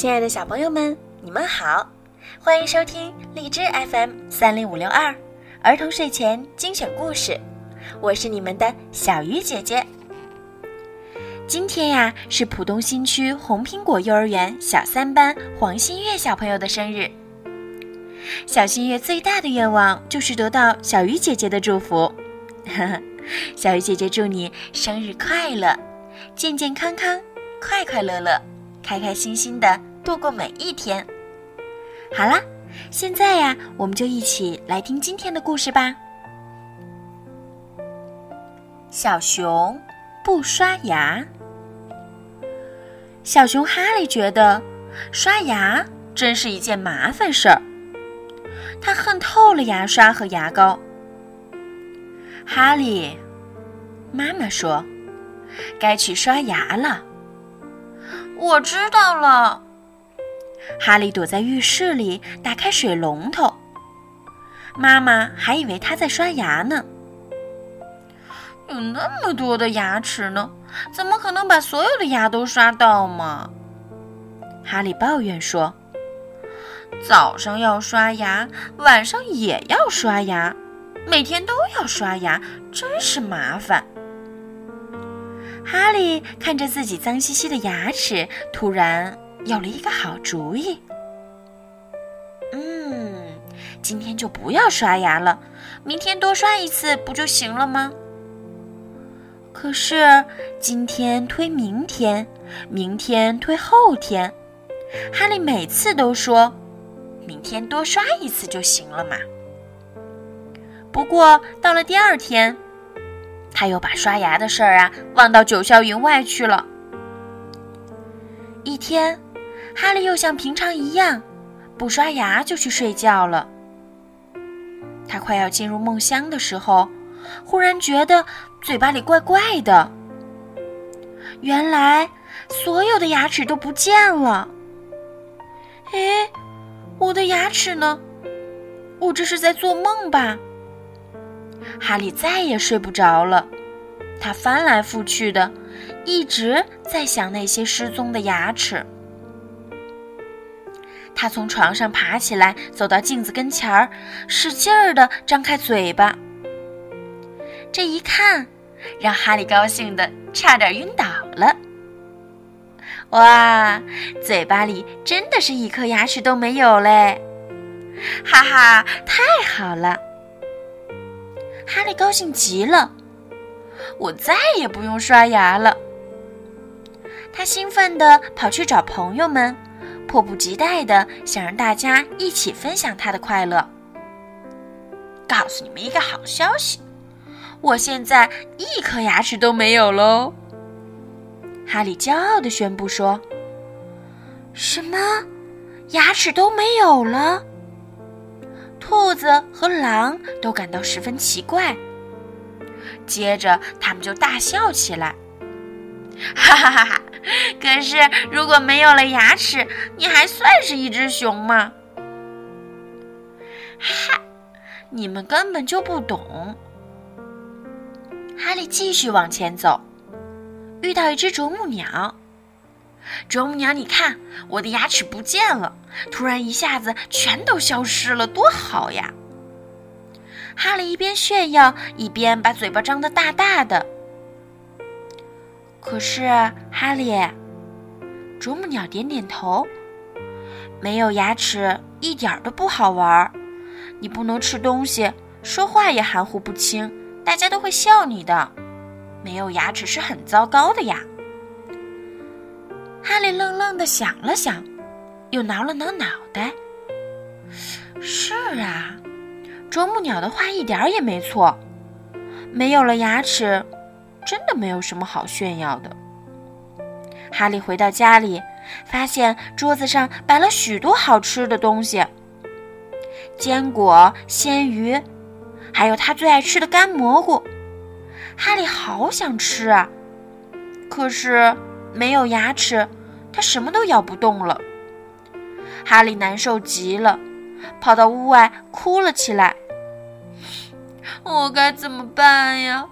亲爱的小朋友们，你们好，欢迎收听荔枝 FM 三零五六二儿童睡前精选故事，我是你们的小鱼姐姐。今天呀，是浦东新区红苹果幼儿园小三班黄新月小朋友的生日。小新月最大的愿望就是得到小鱼姐姐的祝福。小鱼姐姐祝你生日快乐，健健康康，快快乐乐，开开心心的度过每一天。好啦，现在呀，我们就一起来听今天的故事吧。小熊不刷牙。小熊哈利觉得刷牙真是一件麻烦事儿，他恨透了牙刷和牙膏。哈利，妈妈说：“该去刷牙了。”我知道了。哈利躲在浴室里，打开水龙头。妈妈还以为他在刷牙呢。有那么多的牙齿呢，怎么可能把所有的牙都刷到嘛？哈利抱怨说：“早上要刷牙，晚上也要刷牙，每天都要刷牙，真是麻烦。”哈利看着自己脏兮兮的牙齿，突然有了一个好主意。嗯，今天就不要刷牙了，明天多刷一次不就行了吗？可是今天推明天，明天推后天，哈利每次都说，明天多刷一次就行了嘛。不过到了第二天，他又把刷牙的事儿啊忘到九霄云外去了。一天，哈利又像平常一样，不刷牙就去睡觉了。他快要进入梦乡的时候。忽然觉得嘴巴里怪怪的，原来所有的牙齿都不见了。哎，我的牙齿呢？我这是在做梦吧？哈利再也睡不着了，他翻来覆去的，一直在想那些失踪的牙齿。他从床上爬起来，走到镜子跟前儿，使劲儿的张开嘴巴。这一看，让哈利高兴的差点晕倒了。哇，嘴巴里真的是一颗牙齿都没有嘞！哈哈，太好了！哈利高兴极了，我再也不用刷牙了。他兴奋地跑去找朋友们，迫不及待地想让大家一起分享他的快乐。告诉你们一个好消息！我现在一颗牙齿都没有喽！哈利骄傲地宣布说：“什么？牙齿都没有了？”兔子和狼都感到十分奇怪。接着，他们就大笑起来：“哈哈哈哈！可是，如果没有了牙齿，你还算是一只熊吗？”嗨，你们根本就不懂。哈利继续往前走，遇到一只啄木鸟。啄木鸟，你看，我的牙齿不见了，突然一下子全都消失了，多好呀！哈利一边炫耀，一边把嘴巴张得大大的。可是，哈利，啄木鸟点点头，没有牙齿一点都不好玩儿，你不能吃东西，说话也含糊不清。大家都会笑你的，没有牙齿是很糟糕的呀。哈利愣愣的想了想，又挠了挠脑袋。是啊，啄木鸟的话一点也没错，没有了牙齿，真的没有什么好炫耀的。哈利回到家里，发现桌子上摆了许多好吃的东西：坚果、鲜鱼。还有他最爱吃的干蘑菇，哈利好想吃啊！可是没有牙齿，他什么都咬不动了。哈利难受极了，跑到屋外哭了起来。我该怎么办呀？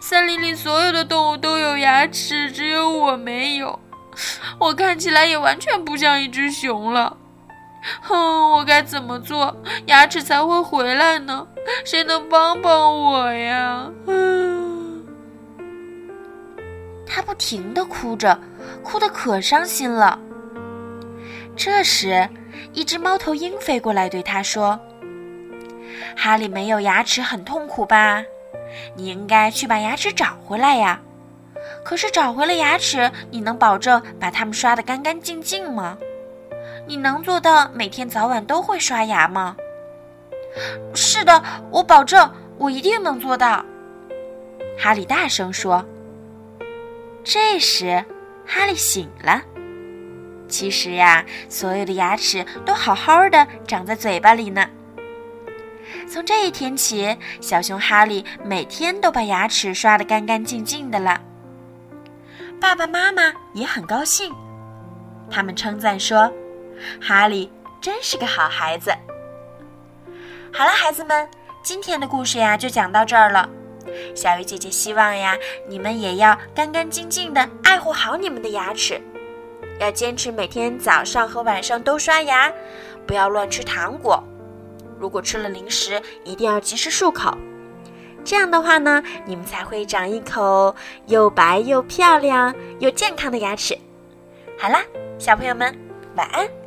森林里所有的动物都有牙齿，只有我没有。我看起来也完全不像一只熊了。哼，我该怎么做，牙齿才会回来呢？谁能帮帮我呀？嗯，他不停的哭着，哭得可伤心了。这时，一只猫头鹰飞过来对他说：“哈利没有牙齿，很痛苦吧？你应该去把牙齿找回来呀。可是找回了牙齿，你能保证把它们刷得干干净净吗？”你能做到每天早晚都会刷牙吗？是的，我保证，我一定能做到。哈利大声说。这时，哈利醒了。其实呀，所有的牙齿都好好的长在嘴巴里呢。从这一天起，小熊哈利每天都把牙齿刷得干干净净的了。爸爸妈妈也很高兴，他们称赞说。哈利真是个好孩子。好了，孩子们，今天的故事呀就讲到这儿了。小鱼姐姐希望呀，你们也要干干净净的爱护好你们的牙齿，要坚持每天早上和晚上都刷牙，不要乱吃糖果。如果吃了零食，一定要及时漱口。这样的话呢，你们才会长一口又白又漂亮又健康的牙齿。好啦，小朋友们，晚安。